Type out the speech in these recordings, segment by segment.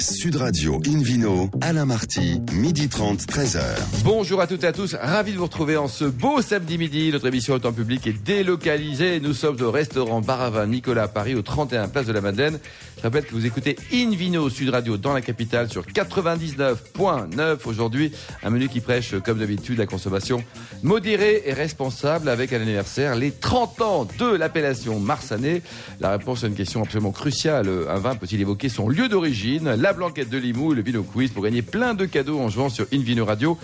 Sud Radio Invino, Alain Marty, midi 30, 13h. Bonjour à toutes et à tous, ravi de vous retrouver en ce beau samedi midi. Notre émission au temps public est délocalisée. Nous sommes au restaurant Baravin Nicolas à Paris, au 31 Place de la Madeleine. Je rappelle que vous écoutez Invino Sud Radio dans la capitale sur 99.9 aujourd'hui. Un menu qui prêche, comme d'habitude, la consommation modérée et responsable avec un anniversaire, les 30 ans de l'appellation Marsanais. La réponse à une question absolument cruciale. Un vin peut-il évoquer son lieu d'origine La blanquette de Limoux, le Vino Quiz pour gagner plein de cadeaux en jouant sur Invino Radio.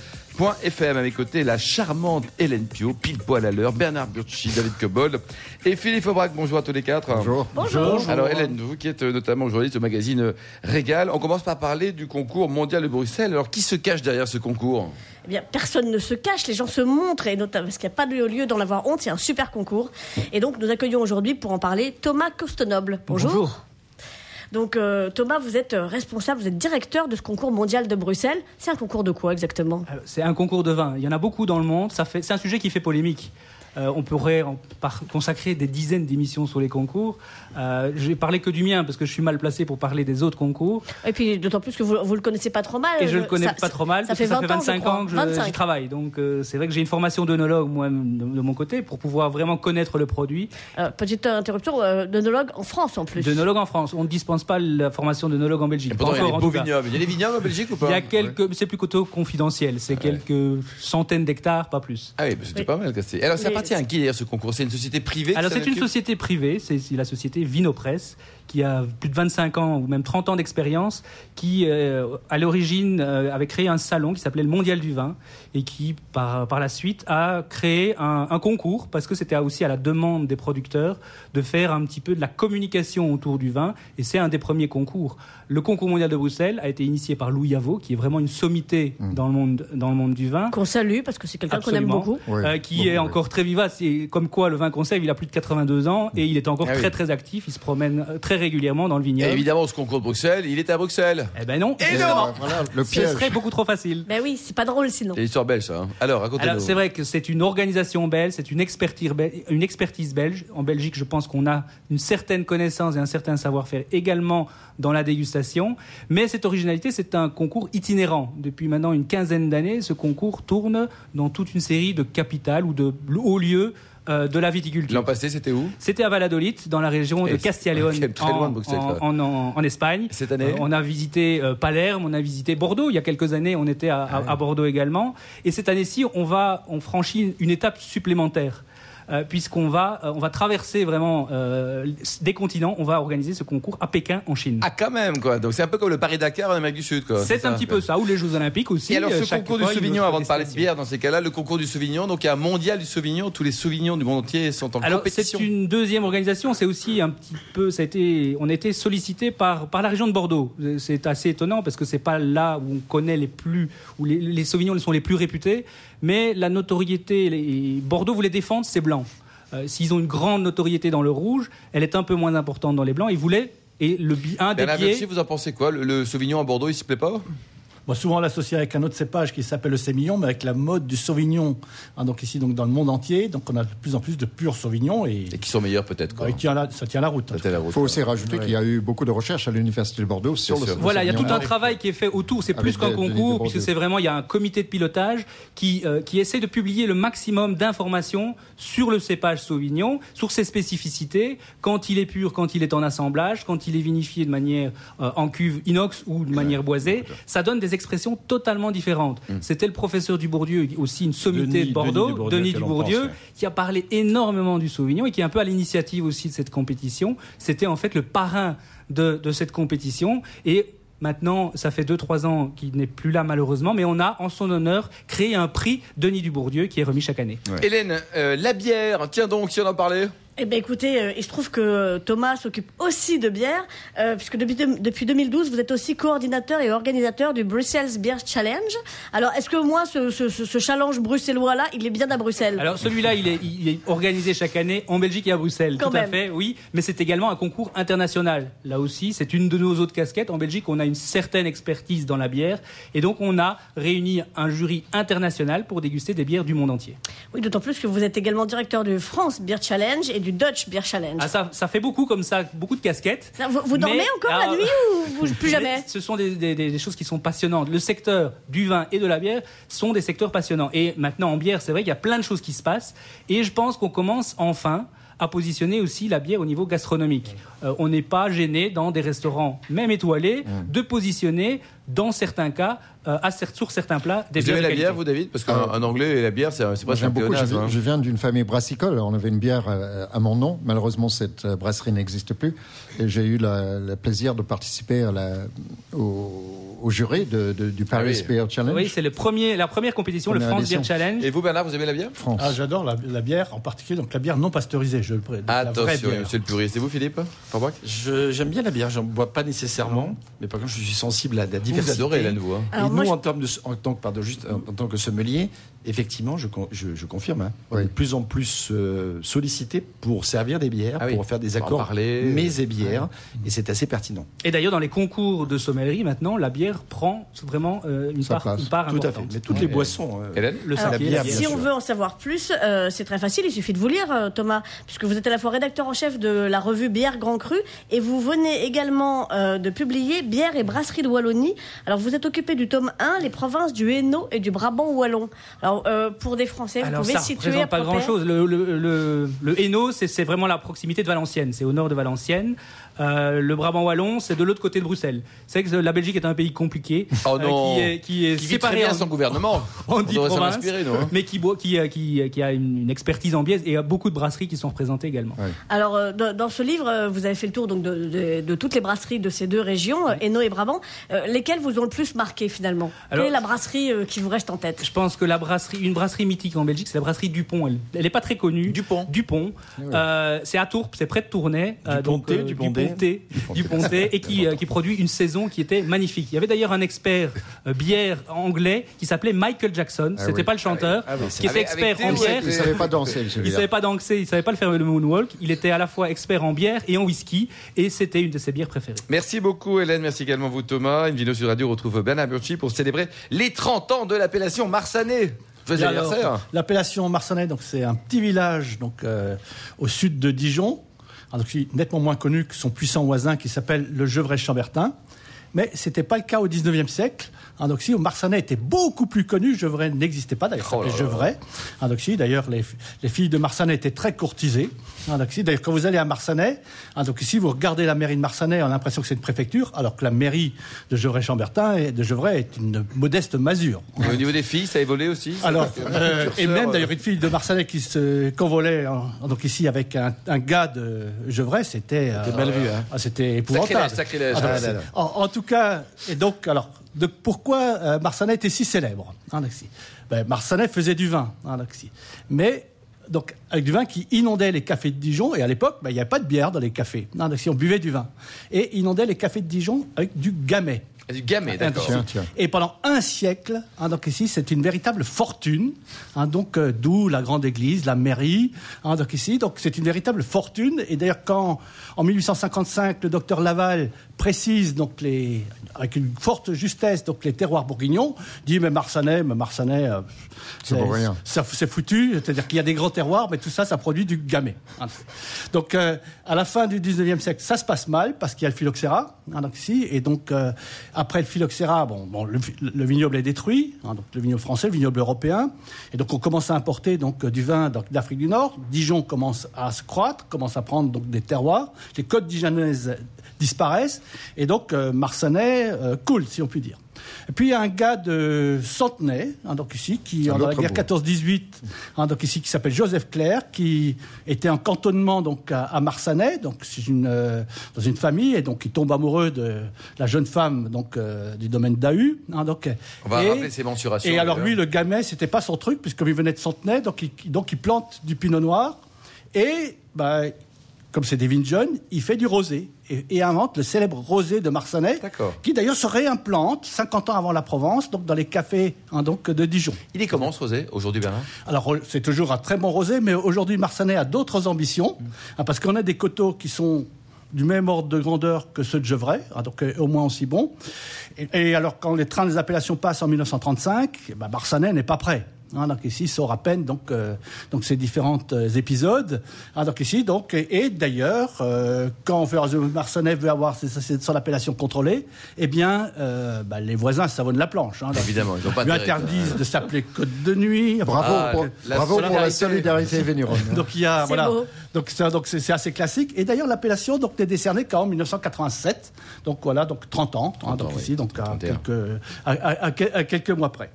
FM à mes côtés, la charmante Hélène Pio, pile poil à l'heure, Bernard Burchi, David Cobold et Philippe Aubrac. Bonjour à tous les quatre. Bonjour. Bonjour. Alors Hélène, vous qui êtes notamment journaliste au magazine Régal, on commence par parler du concours mondial de Bruxelles. Alors qui se cache derrière ce concours? Eh bien, personne ne se cache, les gens se montrent, et notamment parce qu'il n'y a pas de lieu d'en avoir honte, c'est un super concours. Et donc, nous accueillons aujourd'hui pour en parler Thomas Costenoble. Bonjour. Bonjour. Donc euh, Thomas, vous êtes euh, responsable, vous êtes directeur de ce concours mondial de Bruxelles. C'est un concours de quoi exactement? Euh, C'est un concours de vin. Il y en a beaucoup dans le monde. C'est un sujet qui fait polémique. Euh, on pourrait consacrer des dizaines d'émissions sur les concours. Euh, je vais parler que du mien parce que je suis mal placé pour parler des autres concours. Et puis d'autant plus que vous ne le connaissez pas trop mal. Et je le connais pas trop mal. Ça fait, ça fait 25 ans, que j'y travaille. Donc euh, c'est vrai que j'ai une formation d'œnologue moi de, de, mon côté pour pouvoir vraiment connaître le produit. petite interruption, euh, d'œnologue en France en plus. D'œnologue en France. On ne dispense pas la formation d'œnologue en Belgique. il y a des vignobles. Il y a des vignobles en Belgique ou pas Il y a quelques, c'est plutôt confidentiel. C'est quelques centaines d'hectares, pas plus. Ah oui, c'était pas mal. Alors appartient à qui d'ailleurs ce concours. C'est une société privée Alors c'est une société privée, c'est la société Vinopress qui a plus de 25 ans ou même 30 ans d'expérience, qui euh, à l'origine euh, avait créé un salon qui s'appelait le Mondial du vin et qui par, par la suite a créé un, un concours parce que c'était aussi à la demande des producteurs de faire un petit peu de la communication autour du vin et c'est un des premiers concours. Le concours mondial de Bruxelles a été initié par Louis Yavo qui est vraiment une sommité mmh. dans le monde dans le monde du vin. Qu'on salue parce que c'est quelqu'un qu'on aime beaucoup. Euh, qui est encore très vivace et comme quoi le vin conserve, il a plus de 82 ans et il est encore ah très très actif, il se promène très régulièrement dans le vignoble. Et évidemment, ce concours de Bruxelles, il est à Bruxelles. Eh ben non. Et non. le piège. Ce serait beaucoup trop facile. Ben oui, c'est pas drôle sinon. C'est l'histoire belge, ça. Hein. Alors, racontez-nous. c'est vrai que c'est une organisation belge, c'est une expertise, une expertise belge. En Belgique, je pense qu'on a une certaine connaissance et un certain savoir-faire également dans la dégustation. Mais cette originalité, c'est un concours itinérant. Depuis maintenant une quinzaine d'années, ce concours tourne dans toute une série de capitales ou de hauts lieux euh, de la viticulture. L'an passé, c'était où? C'était à Valladolid, dans la région de Castilla León, en, en, Espagne. Cette année? Euh, On a visité euh, Palerme, on a visité Bordeaux. Il y a quelques années, on était à, à Bordeaux également. Et cette année-ci, on va, on franchit une étape supplémentaire. Euh, puisqu'on va, euh, on va traverser vraiment euh, des continents. On va organiser ce concours à Pékin, en Chine. Ah, quand même, quoi. Donc c'est un peu comme le Paris-Dakar en Amérique du Sud, quoi. C'est un petit peu ça, ou les Jeux Olympiques aussi. Et alors, ce concours du Sauvignon, avant de parler de bière dans ces cas-là, le concours du Sauvignon, donc il y a un mondial du Sauvignon, tous les Sauvignons du monde entier sont en alors, compétition. C'est une deuxième organisation, c'est aussi un petit peu, ça a été, on a été sollicité par, par la région de Bordeaux. C'est assez étonnant parce que c'est pas là où on connaît les plus, où les, les Sauvignons sont les plus réputés, mais la notoriété, les, Bordeaux voulait défendre ses blancs. Euh, s'ils ont une grande notoriété dans le rouge, elle est un peu moins importante dans les blancs. Ils voulaient et le un des biais... vous en pensez quoi? Le, le Sauvignon à Bordeaux, il se plaît pas? Souvent l'associer avec un autre cépage qui s'appelle le sémillon, mais avec la mode du sauvignon. Hein, donc ici, donc dans le monde entier, donc on a de plus en plus de purs sauvignons et, qui sont meilleurs peut-être. ça tient la route. Il faut aussi rajouter qu'il y a eu beaucoup de recherches à l'université de Bordeaux sur le. Voilà, il y a tout un travail qui est fait autour. C'est plus qu'un concours, puisque c'est vraiment il y a un comité de pilotage qui euh, qui essaie de publier le maximum d'informations sur le cépage sauvignon, sur ses spécificités, quand il est pur, quand il est en assemblage, quand il est vinifié de manière euh, en cuve inox ou de manière boisée. Ça donne des expressions totalement différentes. Mm. C'était le professeur Dubourdieu, aussi une sommité de Bordeaux, Denis Dubourdieu, qui a parlé énormément du Sauvignon et qui est un peu à l'initiative aussi de cette compétition. C'était en fait le parrain de, cette compétition et Maintenant, ça fait 2-3 ans qu'il n'est plus là malheureusement, mais on a en son honneur créé un prix Denis Dubourdieu qui est remis chaque année. Hélène, euh, la bière, tiens donc, si on en parlait eh bien, écoutez, euh, il se trouve que Thomas s'occupe aussi de bière, euh, puisque depuis, depuis 2012, vous êtes aussi coordinateur et organisateur du Brussels Beer Challenge. Alors, est-ce que moi, ce, ce, ce challenge bruxellois-là, il est bien à Bruxelles? Alors, celui-là, il est, il est, organisé chaque année en Belgique et à Bruxelles. Quand tout à fait, oui. Mais c'est également un concours international. Là aussi, c'est une de nos autres casquettes. En Belgique, on a une certaine expertise dans la bière. Et donc, on a réuni un jury international pour déguster des bières du monde entier. Oui, d'autant plus que vous êtes également directeur du France Beer Challenge et du Dutch Beer Challenge. Ah, ça, ça fait beaucoup comme ça, beaucoup de casquettes. vous, vous dormez Mais, encore la nuit ou vous- plus jamais Ce sont des, des- des- des choses qui sont passionnantes. Le secteur du vin et de la bière sont des secteurs passionnants. Et maintenant, en bière, c'est vrai qu'il y a plein de choses qui se passent. Et je pense qu'on commence enfin à positionner aussi la bière au niveau gastronomique. Euh, on n'est pas gêné dans des restaurants, même étoilés, de positionner, dans certains cas, euh, à sur certains plats, des Vous bières aimez la bière, vous, David? Parce qu'en en anglais, la bière, c'est presque un beaucoup. Je, hein. je viens d'une famille brassicole. On avait une bière euh, à mon nom. Malheureusement, cette euh, brasserie n'existe plus. Et j'ai eu la- le plaisir de participer à la, au, au jury de, de- du Paris oui. Beer Challenge. Oui, c'est le premier, la première compétition, le France Beer. Challenge. Et vous, Bernard, vous aimez la bière? France. Ah, j'adore la, la bière, en particulier donc la bière non pasteurisée. Je le vraie Attention, monsieur le puriste. Et vous, Philippe? J'aime bien la bière, j'en bois pas nécessairement, mais par contre je suis sensible à la Vous, adorez la hein. Et nous, en, termes de, en, tant que, pardon, juste, en, en tant que sommelier, effectivement, je, je, je confirme, hein, on Oui. est de plus en plus euh, sollicité pour servir des bières, Ah oui, pour faire des accords parler. mets et bières, et c'est assez pertinent. Et d'ailleurs, dans les concours de sommellerie, maintenant, la bière prend vraiment euh, une, part, une part Tout à fait. importante. Mais toutes Ouais. les boissons. euh, Hélène Le Alors, la bien bière. si on veut en savoir plus, euh, c'est très facile, il suffit de vous lire, euh, Thomas, puisque vous êtes à la fois rédacteur en chef de la revue Bière Grand Cru et vous venez également euh, de publier Bière et brasserie de Wallonie. Alors, vous êtes occupé du tome 1, les provinces du Hainaut et du Brabant wallon. Alors, euh, pour des Français, vous Alors pouvez ça situer à représente pas peu grand près chose. Le, le, le, le Hainaut, c'est vraiment la proximité de Valenciennes. C'est au nord de Valenciennes. Euh, le Brabant wallon, c'est de l'autre côté de Bruxelles. C'est que la Belgique est un pays compliqué, Oh euh, qui est, qui est Qui vit très séparé bien en, son gouvernement. en On dix provinces, nous. hein. mais qui, boit- qui, qui, qui a une, expertise en bière et il y a beaucoup de brasseries qui sont représentées également. Alors, euh, dans, dans ce livre, vous avez fait le tour donc, de, de- de toutes les brasseries de ces deux régions, Hainaut et Brabant. Lesquelles vous ont le plus marqué finalement? Alors- Quelle est la brasserie qui vous reste en tête? Je pense que la brasserie, une brasserie mythique en Belgique, c'est la brasserie Dupont. Elle, elle est pas très connue. Dupont. Dupont. Euh, c'est à Tourpes, c'est près de Tournai. euh, Duponté, euh, Duponté. Duponté, Duponté, et qui, euh, qui produit une saison qui était magnifique. Il y avait d'ailleurs un expert euh, bière anglais qui s'appelait Michael Jackson. C'était oui. pas le chanteur, Ah oui, qui était Avec- avec expert en bière. Il ne savait pas danser, Il savait pas danser, il savait pas le faire le moonwalk. Il était à la fois expert en bière et en whisky, et c'était une de ses bières préférées. Merci beaucoup Hélène, merci également vous Thomas. Une vidéo sur radio retrouve Bernard Burchi pour célébrer les 30 ans de l'appellation Marsanais. Alors. L'appellation Marsanais, donc c'est un petit village donc euh, au sud de Dijon, donc, qui est nettement moins connu que son puissant voisin qui s'appelle le Gevrey-Chambertin. Mais c'était pas le cas au 19e siècle. Donc si, Marsanais était beaucoup plus connu, Gevrey n'existait pas, d'ailleurs, Oh. Gevrey. Si, d'ailleurs, les, les filles de Marsanais étaient très courtisées. Hein, d'ailleurs, quand vous allez à Marsanais, hein, donc ici, vous regardez la mairie de Marsanais, on a l'impression que c'est une préfecture, alors que la mairie de Gevrey-Chambertin et de Gevrey est une modeste masure. Et au niveau des filles, ça a évolué aussi ça Alors, euh, et même euh, d'ailleurs une fille de Marseille qui se convolait en- donc ici avec un, un gars de Gevrey, c'était euh, mal vu, hein. ah, c'était épouvantable. Sacrilège, sacrilège. Ah, donc, Ah, c'est- là, là. en, en tout cas, et donc alors de, pourquoi euh, Marsanais était si célèbre hein. Ben, Marsanais faisait du vin, hein, mais donc avec du vin qui inondait les cafés de Dijon et à l'époque ben, il n'y avait pas de bière dans les cafés, hein, donc, si on buvait du vin et inondait les cafés de Dijon avec du gamay. Ah, Du gamay, d'accord. Et pendant un siècle, hein, donc ici, c'est une véritable fortune. hein, donc euh, d'où la grande église, la mairie. hein, donc ici, donc c'est une véritable fortune. Et d'ailleurs, quand en 1855, le docteur Laval précise donc les, avec une forte justesse donc les terroirs bourguignons, dit mais Marsanais, mais Marsanais, euh, ça- c'est foutu. C'est-à-dire qu'il y a des grands terroirs, mais tout ça, ça produit du gamay. Donc, euh, à la fin du 19e siècle, ça se passe mal parce qu'il y a le phylloxéra, hein, donc ici, et donc euh, après le phylloxéra, bon, bon, le, le vignoble est détruit, hein, donc le vignoble français, le vignoble européen, et donc on commence à importer donc du vin donc, d'Afrique du Nord. Dijon commence à se croître, commence à prendre donc des terroirs. Les côtes dijonnaises disparaissent, et donc euh, Marsanais euh, coule, si on peut dire. Et puis il y a un gars de Centenay, hein, donc ici, qui dans la guerre bout. 14-18, hein, donc ici qui s'appelle Joseph Clair, qui était en cantonnement donc à, à Marsanais, donc une euh, dans une famille et donc il tombe amoureux de la jeune femme donc euh, du domaine d'Ahu. Hein, donc On va et- rappeler ces mensurations. Et alors lui, le gamay, c'était pas son truc puisque comme il venait de Centenay, donc il, donc il plante du pinot noir et bah, comme c'est vignes jeunes, il fait du rosé et, et invente le célèbre rosé de Marsanais, qui d'ailleurs se réimplante 50 ans avant la Provence, donc dans les cafés hein, donc de Dijon. Il est comment ce rosé aujourd'hui, Bernard? Alors, c'est toujours un très bon rosé, mais aujourd'hui, Marsanais a d'autres ambitions, hein, parce qu'on a des coteaux qui sont du même ordre de grandeur que ceux de Gevrey, hein, donc euh, au moins aussi bons. Et, et alors, quand les trains des appellations passent en 1935, eh ben, Marsanais n'est pas prêt. Hein, donc ici sort à peine donc euh, donc ces différents euh, épisodes. Hein, donc ici donc et, d'ailleurs euh, quand Marcenet veut avoir son appellation contrôlée, eh bien bah, les voisins savonnent la planche. Hein, Évidemment, ils ont pas lui interdisent de s'appeler Côte de Nuit. Bravo, ah, pour, la bravo pour la solidarité vénérone. donc il y a voilà. Donc c'est donc c'est assez classique. Et d'ailleurs l'appellation donc n'est décernée qu'en 1987. Donc voilà donc 30 ans. donc ici donc à quelques, à, quelques mois près.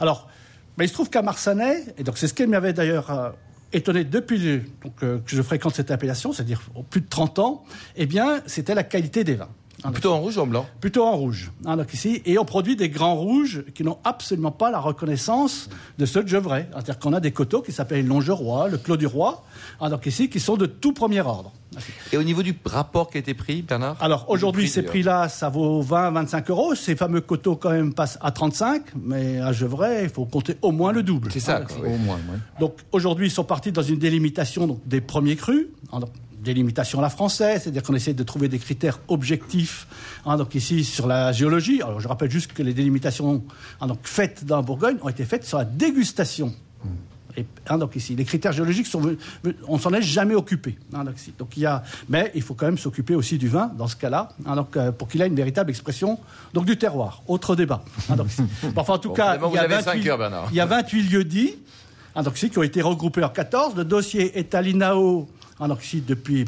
Alors mais il se trouve qu'à Marsanais, et donc c'est ce qui m'avait d'ailleurs euh, étonné depuis donc, euh, que je fréquente cette appellation, c'est-à-dire plus de 30 ans, eh bien, c'était la qualité des vins. Plutôt en rouge ou en blanc? Plutôt en rouge. Hein, donc ici, et on produit des grands rouges qui n'ont absolument pas la reconnaissance de ceux de Gevrey. C'est-à-dire qu'on a des coteaux qui s'appellent Longeroy, le Clos du Roi, hein, donc ici, qui sont de tout premier ordre. Et au niveau du rapport qui a été pris, Bernard Alors aujourd'hui, ces prix-là, ça vaut 20, 25 euros. Ces fameux coteaux, quand même, passent à 35, mais à Gevrey, il faut compter au moins le double. C'est ça, au moins. Donc aujourd'hui, ils sont partis dans une délimitation donc, des premiers crus. Hein, délimitation à la française, c'est-à-dire qu'on essaie de trouver des critères objectifs. Hein, donc ici sur la géologie, alors je rappelle juste que les délimitations hein, donc faites dans la Bourgogne ont été faites sur la dégustation. Et, hein, donc ici, les critères géologiques sont, on s'en est jamais occupé. donc, donc, il y a, mais il faut quand même s'occuper aussi du vin dans ce cas-là, donc euh, pour qu'il ait une véritable expression donc du terroir. Autre débat. donc, enfin, en tout cas, il y, a 28, il y a 28 lieux dits, donc qui ont été regroupés en 14. Le dossier est à l'INAO depuis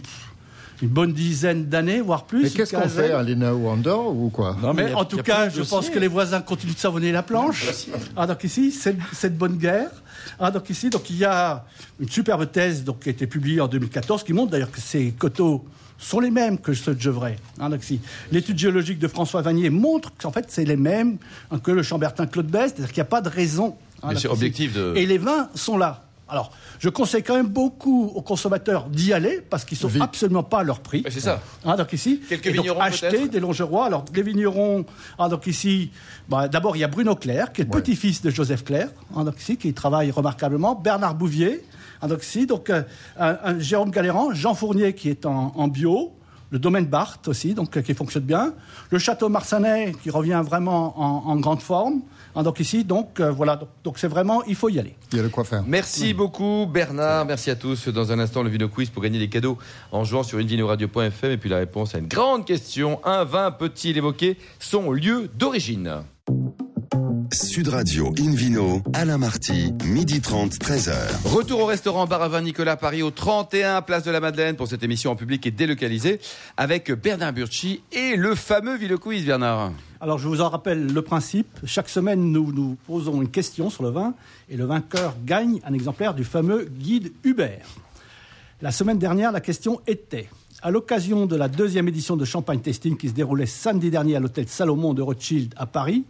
une bonne dizaine d'années, voire plus. Mais qu'est-ce qu'on fait à l'INAO Andorre ou quoi Non, mais en tout cas, je pense que les voisins continuent de savonner la planche. Ah, donc ici, cette bonne guerre. Ah, donc ici, donc il y a une superbe thèse donc, qui a été publiée en 2014 qui montre d'ailleurs que ces coteaux sont les mêmes que ceux de Gevrey. Hein, l'étude géologique de François Vanier montre qu'en fait, c'est les mêmes que le Chambertin Claude Best, c'est-à-dire qu'il n'y a pas de raison. Hein, c'est objectif de... Et les vins sont là. Alors, je conseille quand même beaucoup aux consommateurs d'y aller parce qu'ils ne sont absolument pas à leur prix. C'est ça. Hein, donc ici, Quelques vignerons acheter des longerois. Alors les vignerons, hein, donc ici, bah, d'abord il y a Bruno Claire qui est le petit-fils de Joseph Claire, hein, donc ici qui travaille remarquablement. Bernard Bouvier, donc ici, donc euh, Jérôme Galéran, Jean Fournier qui est en bio le domaine Barthes aussi, donc qui fonctionne bien, le château Marsanais qui revient vraiment en, grande forme. Hein, donc ici, donc euh, voilà, donc c'est vraiment, il faut y aller. Il y a de quoi faire. Merci beaucoup Bernard, merci à tous. Dans un instant, le Vino Quiz pour gagner des cadeaux en jouant sur invinoradio.fm et puis la réponse à une grande question. Un vin peut-il évoquer son lieu d'origine? Sud Radio Invino, Alain Marty, midi 30, 13h. Retour au restaurant Baravin Nicolas Paris au 31 Place de la Madeleine pour cette émission en public et délocalisée avec Bernard Burchi et le fameux Ville Quiz, Bernard. Alors je vous en rappelle le principe. Chaque semaine, nous nous posons une question sur le vin et le vainqueur gagne un exemplaire du fameux guide Hubert. La semaine dernière, la question était à l'occasion de la deuxième édition de Champagne Tasting qui se déroulait samedi dernier à l'hôtel Salomon de Rothschild à Paris,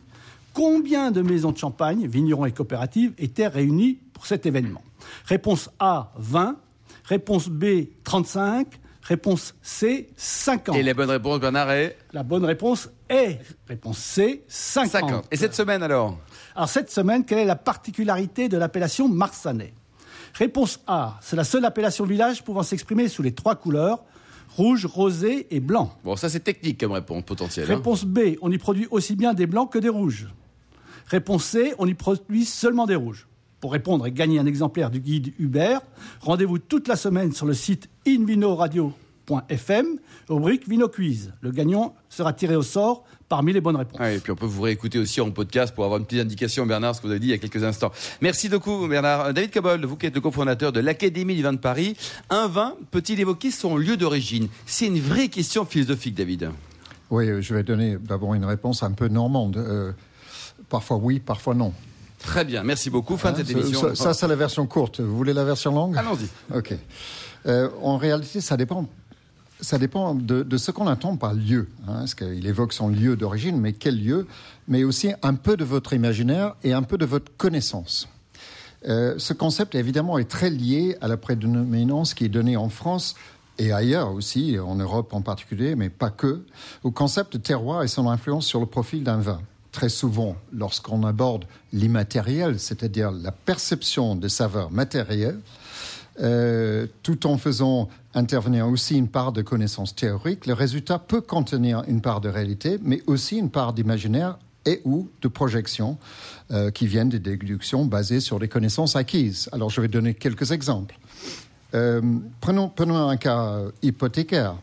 combien de maisons de champagne, vignerons et coopératives, étaient réunies pour cet événement? Réponse A, 20. Réponse B, 35. Réponse C, 50. Et la bonne réponse, Bernard, est La bonne réponse est, réponse C, 50. 50. Et cette semaine alors Alors cette semaine, quelle est la particularité de l'appellation Marsanais? Réponse A, c'est la seule appellation village pouvant s'exprimer sous les trois couleurs, rouge, rosé et blanc. Bon, ça c'est technique comme réponse potentielle. Hein. Réponse B, on y produit aussi bien des blancs que des rouges. Réponse C, on y produit seulement des rouges. Pour répondre et gagner un exemplaire du guide Hubert, rendez-vous toute la semaine sur le site invinoradio.fm, rubrique Vino Quiz. Le gagnant sera tiré au sort parmi les bonnes réponses. et puis on peut vous réécouter aussi en podcast pour avoir une petite indication, Bernard, ce que vous avez dit il y a quelques instants. Merci beaucoup, Bernard. David Cabol, vous qui êtes le cofondateur de l'Académie du vin de Paris, un vin peut-il évoquer son lieu d'origine? C'est une vraie question philosophique, David. Oui, je vais donner d'abord une réponse un peu normande. Euh, Parfois oui, parfois non. Très bien, merci beaucoup. Fin de cette émission. Ça, c'est la version courte. Vous voulez la version longue? Allons-y. Ok. Euh, en réalité, ça dépend. Ça dépend de, ce qu'on attend par lieu. Hein, parce qu'il évoque son lieu d'origine, mais quel lieu Mais aussi un peu de votre imaginaire et un peu de votre connaissance. Euh, ce concept, évidemment, est très lié à la prédominance qui est donnée en France et ailleurs aussi, en Europe en particulier, mais pas que, au concept de terroir et son influence sur le profil d'un vin très souvent, lorsqu'on aborde l'immatériel, c'est-à-dire la perception de saveurs matérielles, euh, tout en faisant intervenir aussi une part de connaissances théoriques, le résultat peut contenir une part de réalité, mais aussi une part d'imaginaire et ou de projections euh, qui viennent des déductions basées sur des connaissances acquises. Alors je vais donner quelques exemples. Euh, prenons un cas hypothécaire.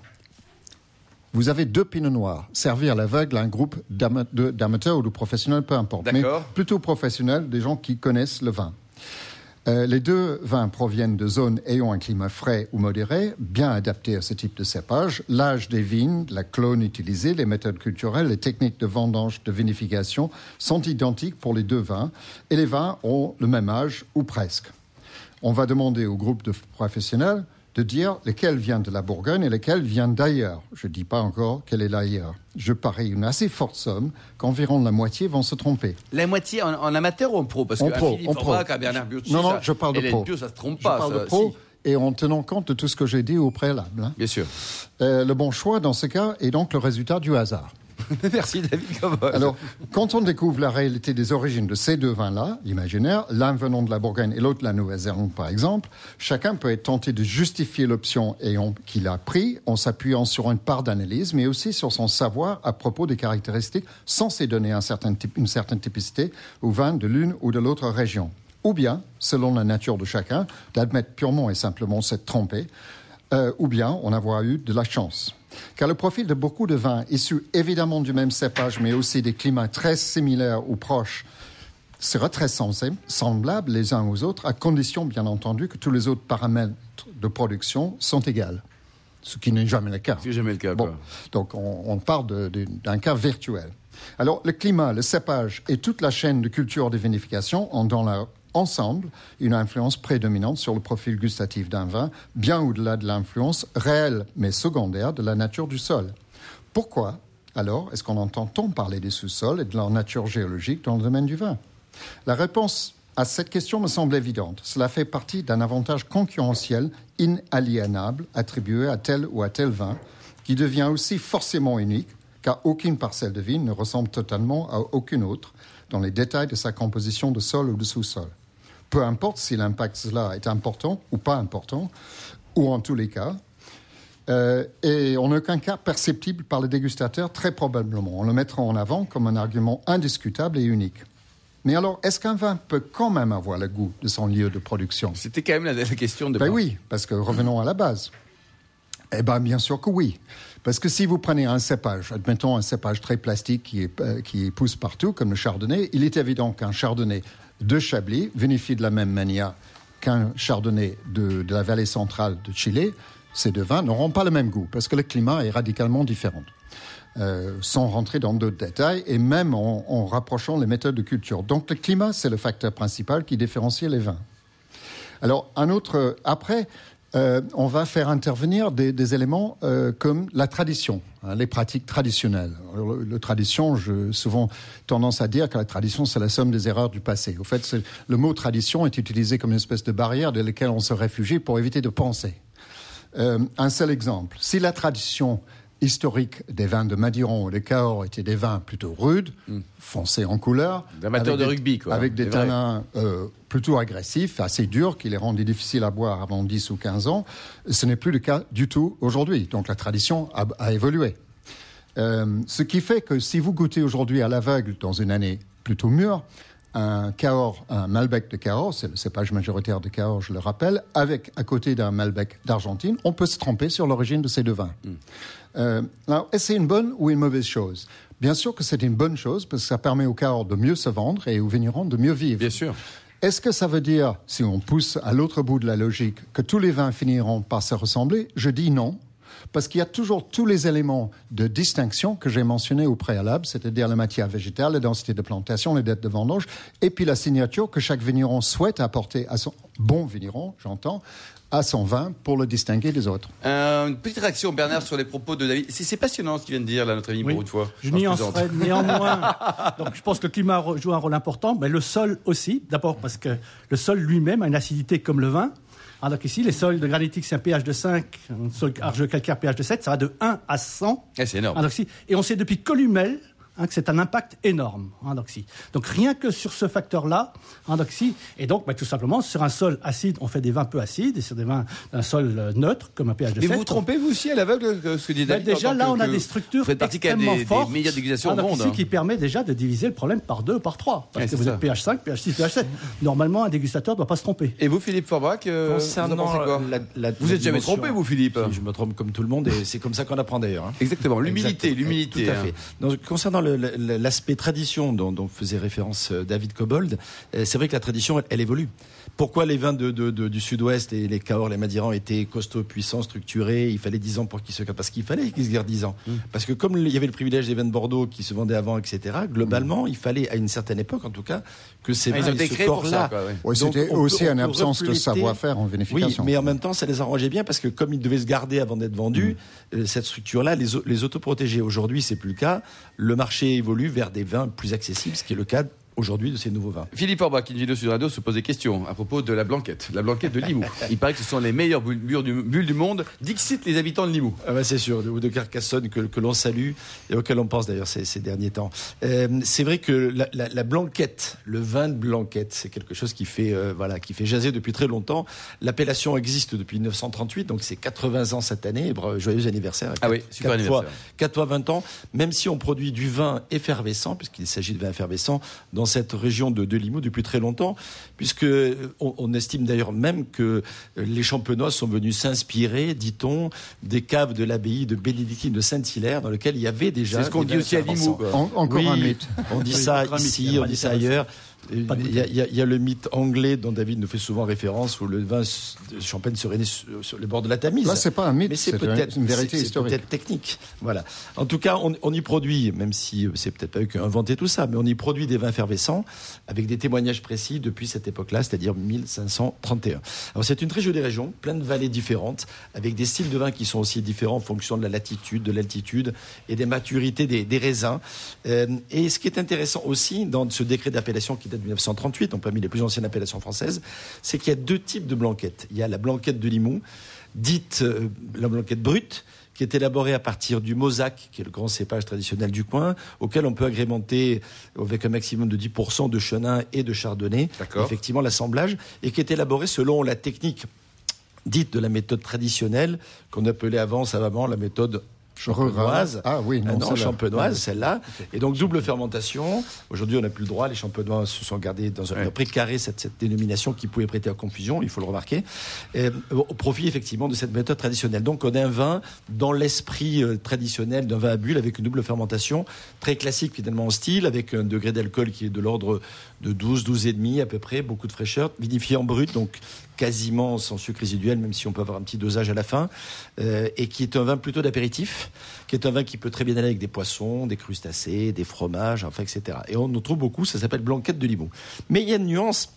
Vous avez deux pinots noirs servis à l'aveugle à un groupe d'amateurs ou de professionnels, peu importe. Mais plutôt professionnels, des gens qui connaissent le vin. Euh, les deux vins proviennent de zones ayant un climat frais ou modéré, bien adaptés à ce type de cépage. L'âge des vignes, la clone utilisée, les méthodes culturelles, les techniques de vendange, de vinification sont identiques pour les deux vins et les vins ont le même âge ou presque. On va demander au groupe de professionnels de dire lesquels viennent de la Bourgogne et lesquels viennent d'ailleurs. Je ne dis pas encore quel est l'ailleurs. Je parie une assez forte somme qu'environ la moitié vont se tromper. La moitié en, amateur ou en pro? Parce que pro, en pro. Bernard non, non, je parle de pro. Bio, ça se trompe pas. Je parle de pro. Et en tenant compte de tout ce que j'ai dit au préalable. Hein. Bien sûr. Euh, le bon choix dans ce cas est donc le résultat du hasard. Merci David Alors, quand on découvre la réalité des origines de ces deux vins-là, l'imaginaire, l'un venant de la Bourgogne et l'autre de la Nouvelle-Zélande par exemple, chacun peut être tenté de justifier l'option qu'il a pris en s'appuyant sur une part d'analyse, mais aussi sur son savoir à propos des caractéristiques censées donner un certain une certaine typicité au vin de l'une ou de l'autre région. Ou bien, selon la nature de chacun, d'admettre purement et simplement s'être trompé, euh, ou bien en avoir eu de la chance. Car le profil de beaucoup de vins issus évidemment du même cépage, mais aussi des climats très similaires ou proches, sera très semblable les uns aux autres, à condition bien entendu que tous les autres paramètres de production sont égaux. Ce qui n'est jamais le cas. C'est jamais le cas. Bon, donc on, on parle d'un cas virtuel. Alors le climat, le cépage et toute la chaîne de culture de vinification ont dans la ensemble une influence prédominante sur le profil gustatif d'un vin, bien au-delà de l'influence réelle mais secondaire de la nature du sol. Pourquoi alors est-ce qu'on entend tant parler des sous-sols et de leur nature géologique dans le domaine du vin? La réponse à cette question me semble évidente. Cela fait partie d'un avantage concurrentiel inaliénable attribué à tel ou à tel vin, qui devient aussi forcément unique, car aucune parcelle de vigne ne ressemble totalement à aucune autre dans les détails de sa composition de sol ou de sous-sol peu importe si l'impact cela est important ou pas important, ou en tous les cas, euh, et en aucun cas perceptible par le dégustateur, très probablement. On le mettra en avant comme un argument indiscutable et unique. Mais alors, est-ce qu'un vin peut quand même avoir le goût de son lieu de production? C'était quand même la, question de. Ben oui, parce que revenons à la base. Eh bien, bien sûr que oui. Parce que si vous prenez un cépage, admettons un cépage très plastique qui, est, euh, qui pousse partout, comme le chardonnay, il est évident qu'un chardonnay de Chablis vinifié de la même manière qu'un chardonnay de, la vallée centrale de Chili, ces deux vins n'auront pas le même goût parce que le climat est radicalement différent. Euh, sans rentrer dans d'autres détails et même en, rapprochant les méthodes de culture. Donc le climat, c'est le facteur principal qui différencie les vins. Alors un autre, après, euh, on va faire intervenir des, éléments euh, comme la tradition, hein, les pratiques traditionnelles. le, tradition, j'ai souvent tendance à dire que la tradition, c'est la somme des erreurs du passé. Au fait, le mot tradition est utilisé comme une espèce de barrière de laquelle on se réfugie pour éviter de penser. Euh, un seul exemple. Si la tradition historique des vins de Madiron ou de Cahors étaient des vins plutôt rudes, hmm. foncés en couleur. D'amateurs de rugby, quoi. Avec des tanins euh, plutôt agressifs, assez durs, qui les rendaient difficiles à boire avant 10 ou 15 ans. Ce n'est plus le cas du tout aujourd'hui. Donc la tradition a, évolué. Euh, ce qui fait que si vous goûtez aujourd'hui à l'aveugle dans une année plutôt mûre, un Cahors, un Malbec de Cahors, c'est le cépage majoritaire de Cahors, je le rappelle, avec à côté d'un Malbec d'Argentine, on peut se tromper sur l'origine de ces deux vins. Hmm. Euh, alors, est-ce une bonne ou une mauvaise chose? Bien sûr que c'est une bonne chose parce que ça permet aux Cahors de mieux se vendre et aux vignerons de mieux vivre. Bien sûr. Est-ce que ça veut dire, si on pousse à l'autre bout de la logique, que tous les vins finiront par se ressembler? Je dis non parce qu'il y a toujours tous les éléments de distinction que j'ai mentionnés au préalable, c'est-à-dire la matière végétale, la densité de plantation, les dettes de vendange, et puis la signature que chaque vigneron souhaite apporter à son bon vigneron, j'entends, à son vin pour le distinguer des autres. Euh, une petite réaction, Bernard, sur les propos de David. C'est passionnant ce qu'il vient de dire, là, notre ami, pour une fois. Je nuancerai néanmoins. Donc, je pense que le climat joue un rôle important, mais le sol aussi. D'abord parce que le sol lui-même a une acidité comme le vin. Alors ah, ici, les sols de granitique, c'est un pH de 5, un sol argeux calcaire pH de 7, ça va de 1 à 100. Eh, c'est énorme. Alors, ah, et on sait depuis Columel, hein, que c'est un impact énorme. Hein, donc, si. donc rien que sur ce facteur-là, hein, donc, si, et donc bah, tout simplement sur un sol acide, on fait des vins peu acides, et sur des vins d'un sol euh, neutre, comme un pH de Mais 7. vous vous trompez vous aussi à l'aveugle que ce que dit Bah, David déjà là, que- on a des structures extrêmement des, fortes. des au donc monde. ici, hein. qui permet déjà de diviser le problème par 2 ou par 3. Parce Ouais, que c'est vous ça. êtes pH 5, pH 6, pH 7. Normalement, un dégustateur ne doit pas se tromper. Et vous, Philippe Forbach, euh, Concernant quoi la- la- Vous la êtes jamais trompé, vous, Philippe Si, Je me trompe comme tout le monde et c'est comme ça qu'on apprend d'ailleurs. hein. Exactement, l'humilité, l'humilité. Tout à hein. fait. Concernant l'aspect tradition dont, faisait référence euh, David Cobold, euh, c'est vrai que la tradition, elle évolue. Pourquoi les vins de, de- de- du sud-ouest et les Cahors, les Madirans étaient costauds, puissants, structurés? Il fallait 10 ans pour qu'ils se Parce qu'il fallait qu'ils se gardent 10 ans. Parce que comme il y avait le privilège des vins de Bordeaux qui se vendaient avant, etc., globalement, il fallait, à une certaine époque en tout cas, que ces Ah, vins aient ce corps-là. ouais. Oui, c'était aussi une absence de savoir-faire en Oui, vinification. mais en même temps, ça les arrangeait bien parce que comme ils devaient se garder avant d'être vendus, euh, cette structure-là les, les autoprotégeait. Aujourd'hui, c'est plus le cas. Le marché évolue vers des vins plus accessibles, ce qui est le cas aujourd'hui de ces nouveaux vins. Philippe Forbach, une vidéo sur Radio, se pose des questions à propos de la blanquette, la blanquette de Limoux. Il paraît que ce sont les meilleures bulles, bulles du, bulles du monde. Dixit les habitants de Limoux. Ah bah, c'est sûr, de- ou de Carcassonne que, que l'on salue et auquel on pense d'ailleurs ces, ces derniers temps. Euh, c'est vrai que la, la- la blanquette, le vin de blanquette, c'est quelque chose qui fait, euh, voilà, qui fait jaser depuis très longtemps. L'appellation existe depuis 1938, donc c'est 80 ans cette année. Joyeux anniversaire. Ah oui, super quatre fois, anniversaire. 4 fois 20 ans, même si on produit du vin effervescent, puisqu'il s'agit de vin effervescent, dans cette région de, de Limoux depuis très longtemps, puisque euh, on, on estime d'ailleurs même que euh, les champenois sont venus s'inspirer, dit-on, des caves de l'abbaye de Bénédictine de Saint-Hilaire, dans lequel il y avait déjà. C'est ce qu'on dit aussi à. Limoux. En- encore Oui, un mythe. On dit Oui, ça mythe, ici, on dit ça ailleurs. Il y, a, y y le mythe anglais dont David nous fait souvent référence, où le vin de Champagne serait né sur, sur les bords de la Tamise. Là, c'est pas un mythe, Mais c'est peut-être une vérité historique. peut-être technique. Voilà. En tout cas, on, on y produit, même si euh, c'est peut-être pas eux qui ont inventé tout ça, mais on y produit des vins effervescents avec des témoignages précis depuis cette époque-là, c'est-à-dire 1531. Alors c'est une très jolie région, plein de vallées différentes, avec des styles de vin qui sont aussi différents en fonction de la latitude, de l'altitude et des maturités des, des raisins. Euh, et ce qui est intéressant aussi dans ce décret d'appellation qui date de 1938, donc parmi les plus anciennes appellations françaises, c'est qu'il y a deux types de blanquettes. Il y a la blanquette de Limoux, dite euh, la blanquette brute, qui est élaborée à partir du mosaque, qui est le grand cépage traditionnel du coin, auquel on peut agrémenter avec un maximum de 10% de chenin et de chardonnay, effectivement l'assemblage, et qui est élaboré selon la technique dite de la méthode traditionnelle, qu'on appelait avant savamment la méthode champenoise. Ah oui, non, non, celle-là. champenoise, celle-là. Et donc double fermentation. Aujourd'hui, on n'a plus le droit. Les champenois se sont gardés dans un Ouais. a précaré cette, cette dénomination qui pouvait prêter à confusion, il faut le remarquer, euh, au profit effectivement de cette méthode traditionnelle. Donc on a un vin dans l'esprit euh, traditionnel d'un vin à bulle avec une double fermentation, très classique finalement en style, avec un degré d'alcool qui est de l'ordre de 12, 12 et demi à peu près, beaucoup de fraîcheur, vinifié en brut, donc quasiment sans sucre résiduel, même si on peut avoir un petit dosage à la fin, euh, et qui est un vin plutôt d'apéritif, qui est un vin qui peut très bien aller avec des poissons, des crustacés, des fromages, enfin, etc. Et on en trouve beaucoup, ça s'appelle blanquette de limon. Mais il y a une nuance.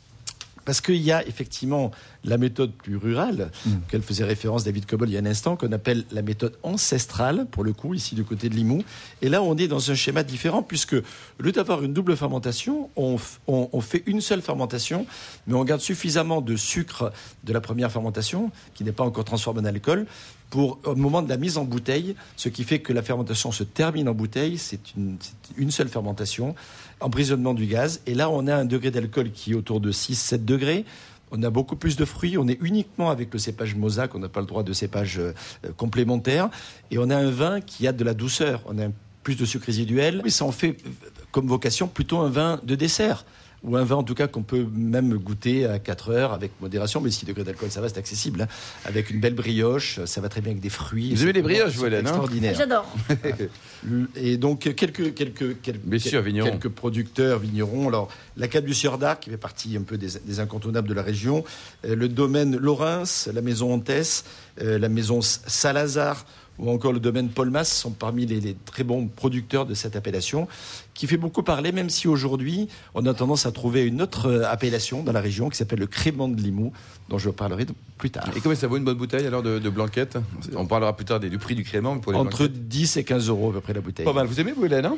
Parce qu'il y a effectivement la méthode plus rurale, qu'elle faisait référence David Cobol il y a un instant, qu'on appelle la méthode ancestrale, pour le coup, ici du côté de Limoux. Et là, on est dans un schéma différent, puisque au lieu d'avoir une double fermentation, on- on fait une seule fermentation, mais on garde suffisamment de sucre de la première fermentation, qui n'est pas encore transformé en alcool, pour au moment de la mise en bouteille, ce qui fait que la fermentation se termine en bouteille, c'est une, seule fermentation, emprisonnement du gaz, et là on a un degré d'alcool qui est autour de 6-7 degrés. On a beaucoup plus de fruits, on est uniquement avec le cépage mosaque, on n'a pas le droit de cépage euh, complémentaire, et on a un vin qui a de la douceur, on a plus de sucre résiduel, mais ça en fait euh, comme vocation plutôt un vin de dessert ou un vin en tout cas qu'on peut même goûter à 4 heures avec modération, mais 6 degrés d'alcool, ça va, c'est accessible. hein. Avec une belle brioche, ça va très bien avec des fruits. Vous aimez les brioches, vous, Hélène, hein Extraordinaire. J'adore. Et donc quelques quelques quelques, sûr, quelques producteurs vignerons. Alors la cave du Sieur d'Arc qui fait partie un peu des, des incontournables de la région, Euh, le domaine Laurens, la maison Antès, euh, la maison Salazar ou encore le domaine Polmas sont parmi les, les très bons producteurs de cette appellation qui fait beaucoup parler, même si aujourd'hui on a tendance à trouver une autre euh, appellation dans la région qui s'appelle le Crément de Limoux, dont je parlerai plus tard. Et combien ça vaut une bonne bouteille alors de, de blanquette? On parlera plus tard des- du prix du crément mais pour les Entre blanquettes. 10 et 15 euros à peu près la bouteille. Pas mal. Vous aimez, vous, Hélène hein?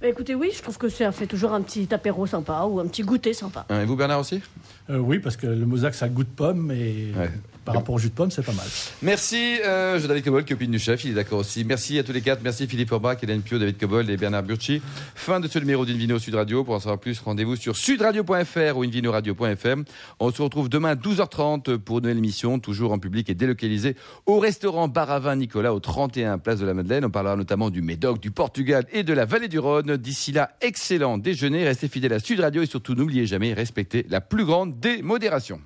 Bah, écoutez, oui, je trouve que ça fait toujours un petit apéro sympa ou un petit goûter sympa. Hein, Et vous, Bernard aussi? Euh, oui, parce que le mosaque, ça a le goût de pomme et Ouais. Par rapport au jus de pomme, c'est pas mal. Merci, euh, David Cobol, copine du chef, il est d'accord aussi. Merci à tous les quatre. Merci Philippe Orbach, Hélène Pio, David Cobol et Bernard Burchi. Fin de ce numéro d'Invino Sud Radio. Pour en savoir plus, rendez-vous sur sudradio.fr ou invinoradio.fm. On se retrouve demain à 12h30 pour une nouvelle émission, toujours en public et délocalisée, au restaurant Baravin Nicolas, au 31 Place de la Madeleine. On parlera notamment du Médoc, du Portugal et de la vallée du Rhône. D'ici là, excellent déjeuner. Restez fidèles à Sud Radio et surtout n'oubliez jamais, respectez la plus grande démodération.